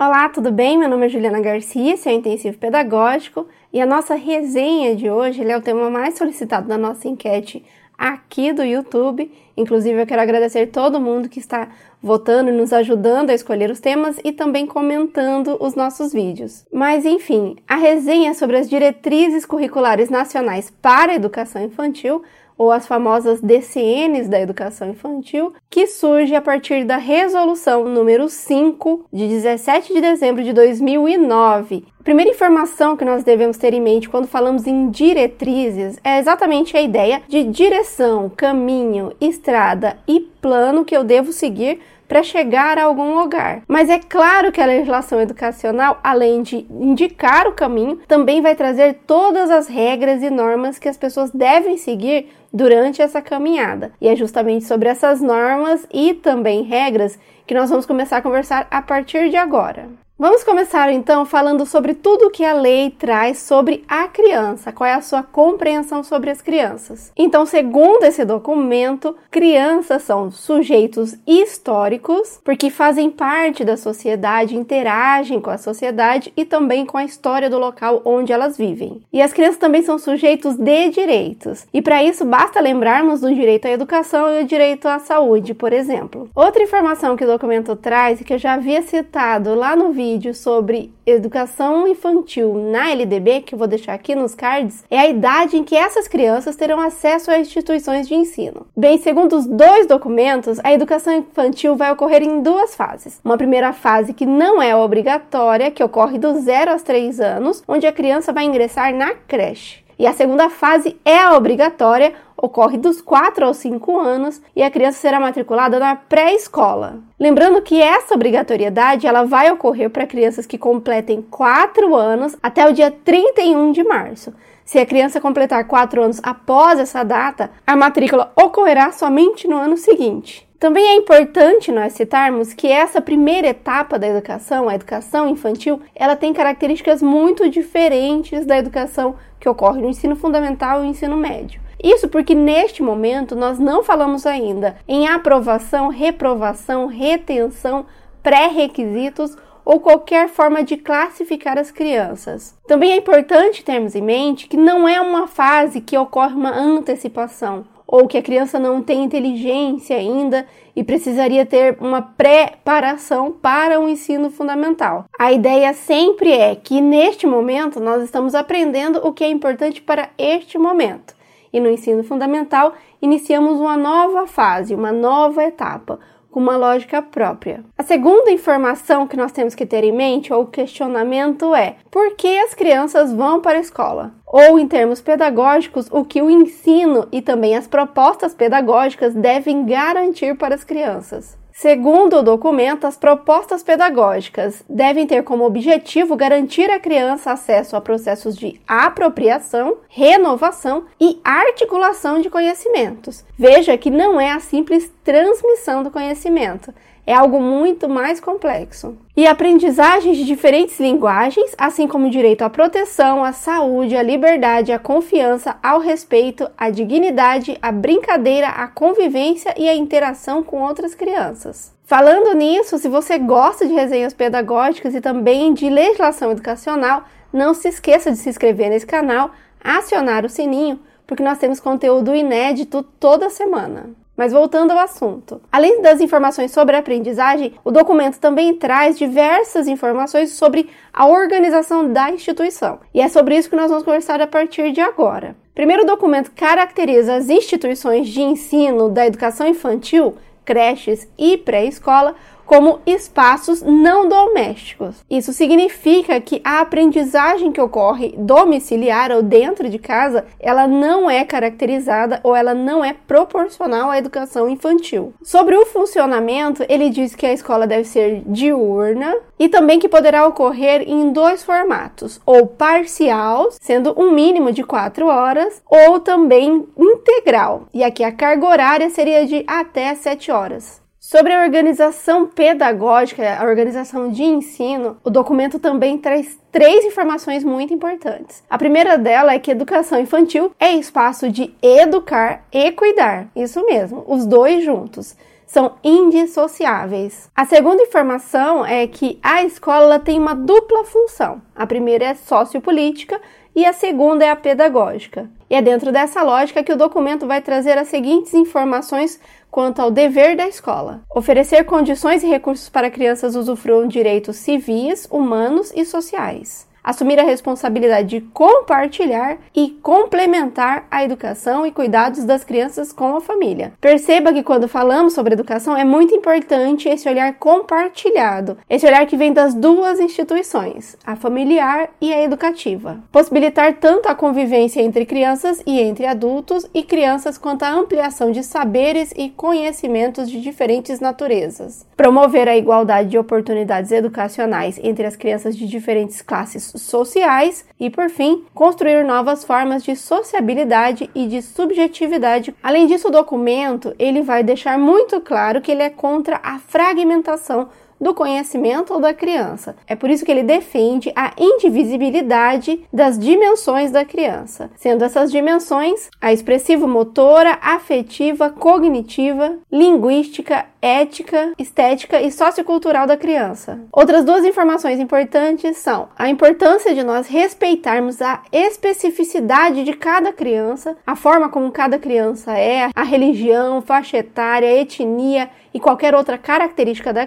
Olá, tudo bem? Meu nome é Juliana Garcia, sou intensivo pedagógico e a nossa resenha de hoje é o tema mais solicitado da nossa enquete aqui do YouTube. Inclusive, eu quero agradecer todo mundo que está votando e nos ajudando a escolher os temas e também comentando os nossos vídeos. Mas enfim, a resenha sobre as diretrizes curriculares nacionais para a educação infantil ou as famosas DCNs da educação infantil, que surge a partir da resolução número 5 de 17 de dezembro de 2009. A primeira informação que nós devemos ter em mente quando falamos em diretrizes é exatamente a ideia de direção, caminho, estrada e plano que eu devo seguir para chegar a algum lugar. Mas é claro que a legislação educacional, além de indicar o caminho, também vai trazer todas as regras e normas que as pessoas devem seguir durante essa caminhada. E é justamente sobre essas normas e também regras que nós vamos começar a conversar a partir de agora. Vamos começar então falando sobre tudo que a lei traz sobre a criança, qual é a sua compreensão sobre as crianças. Então, segundo esse documento, crianças são sujeitos históricos, porque fazem parte da sociedade, interagem com a sociedade e também com a história do local onde elas vivem. E as crianças também são sujeitos de direitos. E para isso basta lembrarmos do direito à educação e o direito à saúde, por exemplo. Outra informação que o documento traz e que eu já havia citado lá no vídeo vídeo sobre educação infantil na LDB, que eu vou deixar aqui nos cards, é a idade em que essas crianças terão acesso a instituições de ensino. Bem, segundo os dois documentos, a educação infantil vai ocorrer em duas fases. Uma primeira fase que não é obrigatória, que ocorre dos 0 aos 3 anos, onde a criança vai ingressar na creche. E a segunda fase é obrigatória, ocorre dos 4 aos 5 anos e a criança será matriculada na pré-escola. Lembrando que essa obrigatoriedade ela vai ocorrer para crianças que completem 4 anos até o dia 31 de março. Se a criança completar 4 anos após essa data, a matrícula ocorrerá somente no ano seguinte. Também é importante nós citarmos que essa primeira etapa da educação, a educação infantil, ela tem características muito diferentes da educação que ocorre no ensino fundamental e no ensino médio. Isso porque neste momento nós não falamos ainda em aprovação, reprovação, retenção, pré-requisitos ou qualquer forma de classificar as crianças. Também é importante termos em mente que não é uma fase que ocorre uma antecipação ou que a criança não tem inteligência ainda e precisaria ter uma preparação para o ensino fundamental. A ideia sempre é que neste momento nós estamos aprendendo o que é importante para este momento. E no ensino fundamental iniciamos uma nova fase, uma nova etapa, com uma lógica própria. A segunda informação que nós temos que ter em mente ou questionamento é: por que as crianças vão para a escola? Ou, em termos pedagógicos, o que o ensino e também as propostas pedagógicas devem garantir para as crianças. Segundo o documento, as propostas pedagógicas devem ter como objetivo garantir à criança acesso a processos de apropriação, renovação e articulação de conhecimentos. Veja que não é a simples transmissão do conhecimento, é algo muito mais complexo. E aprendizagens de diferentes linguagens, assim como o direito à proteção, à saúde, à liberdade, à confiança, ao respeito, à dignidade, à brincadeira, à convivência e à interação com outras crianças. Falando nisso, se você gosta de resenhas pedagógicas e também de legislação educacional, não se esqueça de se inscrever nesse canal, acionar o sininho, porque nós temos conteúdo inédito toda semana. Mas voltando ao assunto. Além das informações sobre a aprendizagem, o documento também traz diversas informações sobre a organização da instituição. E é sobre isso que nós vamos conversar a partir de agora. Primeiro, o documento caracteriza as instituições de ensino da educação infantil, creches e pré-escola como espaços não domésticos. Isso significa que a aprendizagem que ocorre domiciliar ou dentro de casa, ela não é caracterizada ou ela não é proporcional à educação infantil. Sobre o funcionamento, ele diz que a escola deve ser diurna e também que poderá ocorrer em dois formatos, ou parcial, sendo um mínimo de quatro horas, ou também integral, e aqui a carga horária seria de até sete horas. Sobre a organização pedagógica, a organização de ensino, o documento também traz três informações muito importantes. A primeira dela é que educação infantil é espaço de educar e cuidar. Isso mesmo, os dois juntos são indissociáveis. A segunda informação é que a escola tem uma dupla função. A primeira é sociopolítica e a segunda é a pedagógica. E é dentro dessa lógica que o documento vai trazer as seguintes informações quanto ao dever da escola: oferecer condições e recursos para crianças usufruam direitos civis, humanos e sociais assumir a responsabilidade de compartilhar e complementar a educação e cuidados das crianças com a família. Perceba que quando falamos sobre educação é muito importante esse olhar compartilhado, esse olhar que vem das duas instituições, a familiar e a educativa. Possibilitar tanto a convivência entre crianças e entre adultos e crianças quanto a ampliação de saberes e conhecimentos de diferentes naturezas. Promover a igualdade de oportunidades educacionais entre as crianças de diferentes classes sociais e, por fim, construir novas formas de sociabilidade e de subjetividade. Além disso, o documento ele vai deixar muito claro que ele é contra a fragmentação do conhecimento da criança. É por isso que ele defende a indivisibilidade das dimensões da criança, sendo essas dimensões a expressivo-motora, afetiva, cognitiva, linguística, ética, estética e sociocultural da criança. Outras duas informações importantes são a importância de nós respeitarmos a especificidade de cada criança, a forma como cada criança é, a religião, faixa etária, etnia e qualquer outra característica da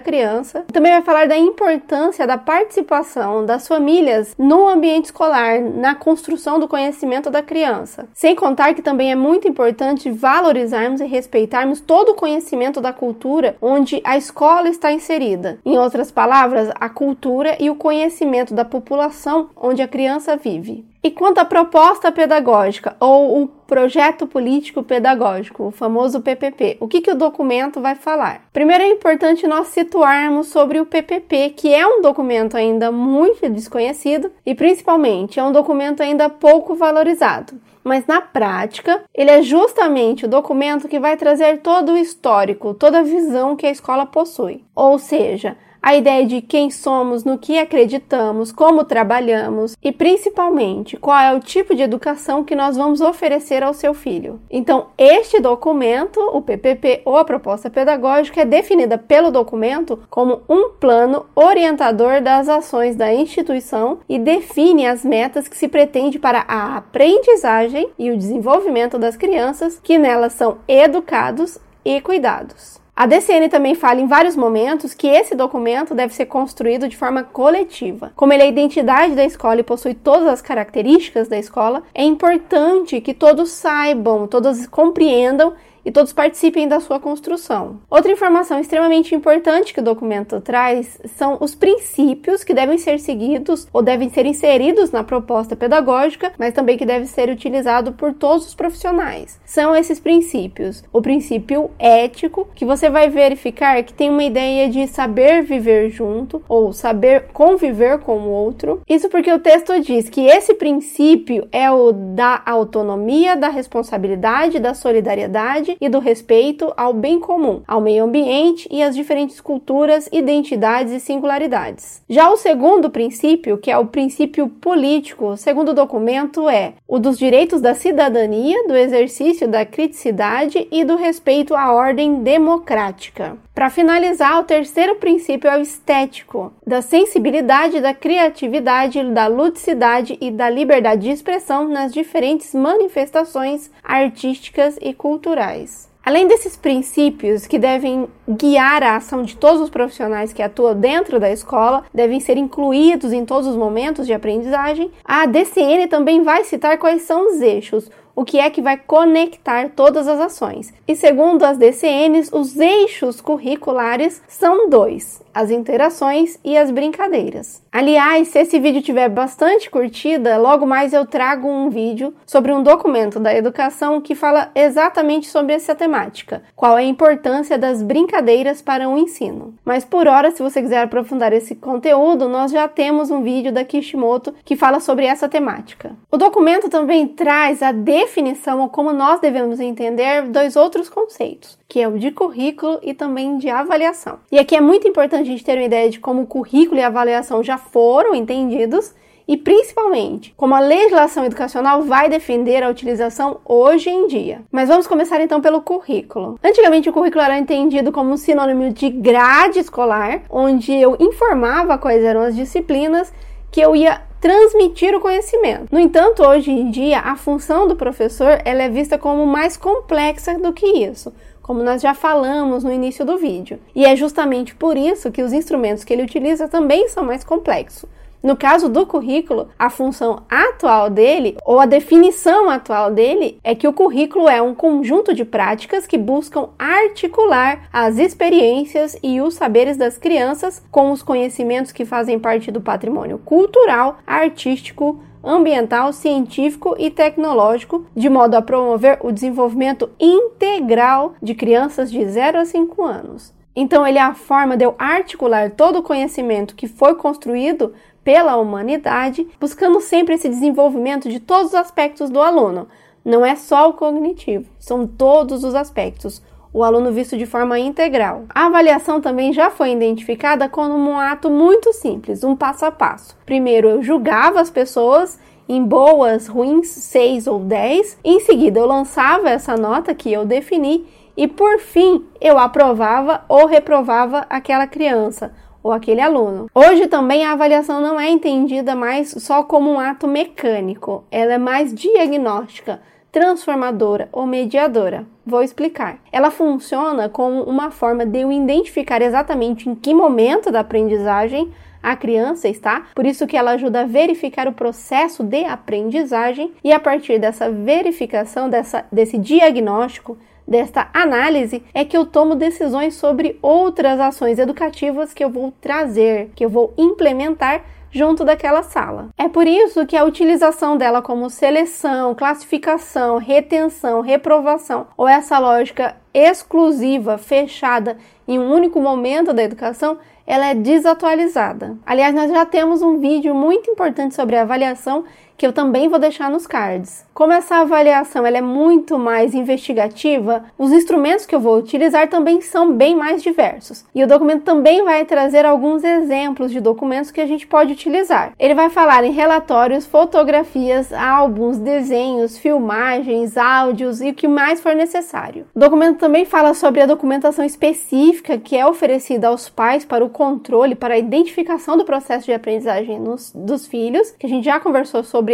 Também vai falar da importância da participação das famílias no ambiente escolar, na construção do conhecimento da criança. Sem contar que também é muito importante valorizarmos e respeitarmos todo o conhecimento da cultura onde a escola está inserida. Em outras palavras, a cultura e o conhecimento da população onde a criança vive. E quanto à proposta pedagógica ou o projeto político pedagógico, o famoso PPP, o que, que o documento vai falar? Primeiro é importante nós situarmos sobre o PPP, que é um documento ainda muito desconhecido e principalmente é um documento ainda pouco valorizado mas na prática, ele é justamente o documento que vai trazer todo o histórico, toda a visão que a escola possui. Ou seja, a ideia de quem somos, no que acreditamos, como trabalhamos e principalmente qual é o tipo de educação que nós vamos oferecer ao seu filho. Então, este documento, o PPP ou a proposta pedagógica, é definida pelo documento como um plano orientador das ações da instituição e define as metas que se pretende para a aprendizagem e o desenvolvimento das crianças que nelas são educados e cuidados. A DCN também fala em vários momentos que esse documento deve ser construído de forma coletiva. Como ele é a identidade da escola e possui todas as características da escola, é importante que todos saibam, todos compreendam e todos participem da sua construção. Outra informação extremamente importante que o documento traz são os princípios que devem ser seguidos ou devem ser inseridos na proposta pedagógica, mas também que deve ser utilizado por todos os profissionais. São esses princípios: o princípio ético, que você vai verificar que tem uma ideia de saber viver junto ou saber conviver com o outro. Isso porque o texto diz que esse princípio é o da autonomia, da responsabilidade, da solidariedade e do respeito ao bem comum, ao meio ambiente e às diferentes culturas, identidades e singularidades. Já o segundo princípio, que é o princípio político, segundo o documento, é o dos direitos da cidadania, do exercício da criticidade e do respeito à ordem democrática. Para finalizar, o terceiro princípio é o estético, da sensibilidade, da criatividade, da ludicidade e da liberdade de expressão nas diferentes manifestações artísticas e culturais. Além desses princípios que devem guiar a ação de todos os profissionais que atuam dentro da escola, devem ser incluídos em todos os momentos de aprendizagem, a DCN também vai citar quais são os eixos, o que é que vai conectar todas as ações. E segundo as DCNs, os eixos curriculares são dois: as interações e as brincadeiras. Aliás, se esse vídeo tiver bastante curtida, logo mais eu trago um vídeo sobre um documento da educação que fala exatamente sobre essa temática, qual é a importância das brincadeiras para o ensino. Mas por hora, se você quiser aprofundar esse conteúdo, nós já temos um vídeo da Kishimoto que fala sobre essa temática. O documento também traz a definição ou como nós devemos entender dois outros conceitos, que é o de currículo e também de avaliação. E aqui é muito importante a gente ter uma ideia de como o currículo e avaliação já foram entendidos e principalmente como a legislação educacional vai defender a utilização hoje em dia. Mas vamos começar então pelo currículo. Antigamente o currículo era entendido como um sinônimo de grade escolar, onde eu informava quais eram as disciplinas que eu ia transmitir o conhecimento. No entanto, hoje em dia, a função do professor ela é vista como mais complexa do que isso como nós já falamos no início do vídeo. E é justamente por isso que os instrumentos que ele utiliza também são mais complexos. No caso do currículo, a função atual dele, ou a definição atual dele, é que o currículo é um conjunto de práticas que buscam articular as experiências e os saberes das crianças com os conhecimentos que fazem parte do patrimônio cultural, artístico, ambiental, científico e tecnológico, de modo a promover o desenvolvimento integral de crianças de 0 a 5 anos. Então, ele é a forma de eu articular todo o conhecimento que foi construído pela humanidade, buscando sempre esse desenvolvimento de todos os aspectos do aluno. Não é só o cognitivo, são todos os aspectos. O aluno visto de forma integral. A avaliação também já foi identificada como um ato muito simples, um passo a passo. Primeiro, eu julgava as pessoas em boas, ruins, 6 ou 10. Em seguida, eu lançava essa nota que eu defini e, por fim, eu aprovava ou reprovava aquela criança ou aquele aluno. Hoje também a avaliação não é entendida mais só como um ato mecânico, ela é mais diagnóstica, transformadora ou mediadora. Vou explicar. Ela funciona como uma forma de eu identificar exatamente em que momento da aprendizagem a criança está, por isso que ela ajuda a verificar o processo de aprendizagem e a partir dessa verificação, dessa, desse diagnóstico, desta análise é que eu tomo decisões sobre outras ações educativas que eu vou trazer, que eu vou implementar junto daquela sala. É por isso que a utilização dela como seleção, classificação, retenção, reprovação ou essa lógica exclusiva, fechada em um único momento da educação, ela é desatualizada. Aliás, nós já temos um vídeo muito importante sobre avaliação que eu também vou deixar nos cards. Como essa avaliação ela é muito mais investigativa, os instrumentos que eu vou utilizar também são bem mais diversos. E o documento também vai trazer alguns exemplos de documentos que a gente pode utilizar. Ele vai falar em relatórios, fotografias, álbuns, desenhos, filmagens, áudios e o que mais for necessário. O documento também fala sobre a documentação específica que é oferecida aos pais para o controle, para a identificação do processo de aprendizagem nos, dos filhos, que a gente já conversou sobre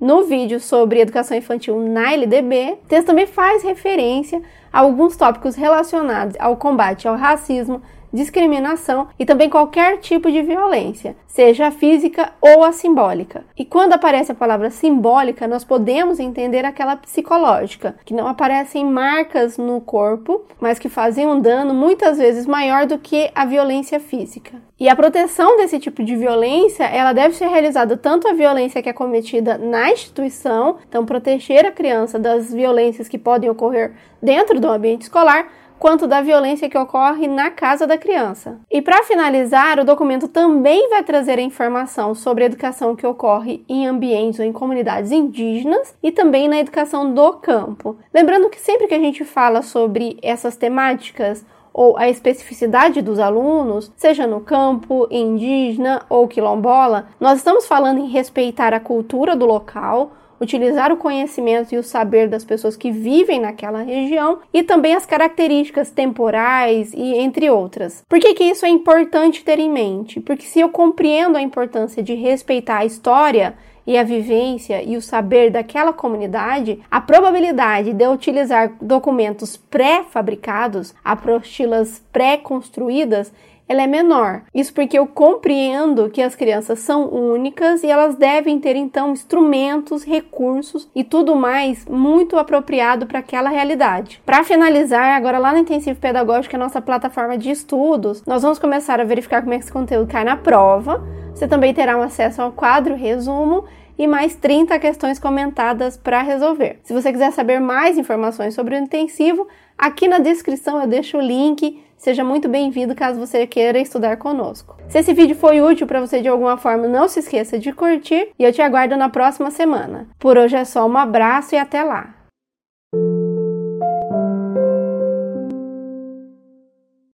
no vídeo sobre educação infantil na LDB. O texto também faz referência a alguns tópicos relacionados ao combate ao racismo, discriminação e também qualquer tipo de violência, seja a física ou a simbólica. E quando aparece a palavra simbólica, nós podemos entender aquela psicológica, que não aparecem marcas no corpo, mas que fazem um dano muitas vezes maior do que a violência física. E a proteção desse tipo de violência, ela deve ser realizada tanto a violência que é cometida na instituição, então proteger a criança das violências que podem ocorrer dentro do ambiente escolar, quanto da violência que ocorre na casa da criança. E para finalizar, o documento também vai trazer informação sobre a educação que ocorre em ambientes ou em comunidades indígenas e também na educação do campo. Lembrando que sempre que a gente fala sobre essas temáticas, ou a especificidade dos alunos, seja no campo, indígena ou quilombola, nós estamos falando em respeitar a cultura do local, utilizar o conhecimento e o saber das pessoas que vivem naquela região e também as características temporais e entre outras. Por que, que isso é importante ter em mente? Porque se eu compreendo a importância de respeitar a história e a vivência e o saber daquela comunidade, a probabilidade de eu utilizar documentos pré-fabricados, apostilas pré-construídas, ela é menor. Isso porque eu compreendo que as crianças são únicas e elas devem ter então instrumentos, recursos e tudo mais muito apropriado para aquela realidade. Para finalizar, agora lá no Intensivo Pedagógico, a nossa plataforma de estudos, nós vamos começar a verificar como é que esse conteúdo cai na prova. Você também terá um acesso ao quadro resumo e mais 30 questões comentadas para resolver. Se você quiser saber mais informações sobre o intensivo, aqui na descrição eu deixo o link seja muito bem-vindo caso você queira estudar conosco. Se esse vídeo foi útil para você de alguma forma, não se esqueça de curtir e eu te aguardo na próxima semana. Por hoje é só um abraço e até lá!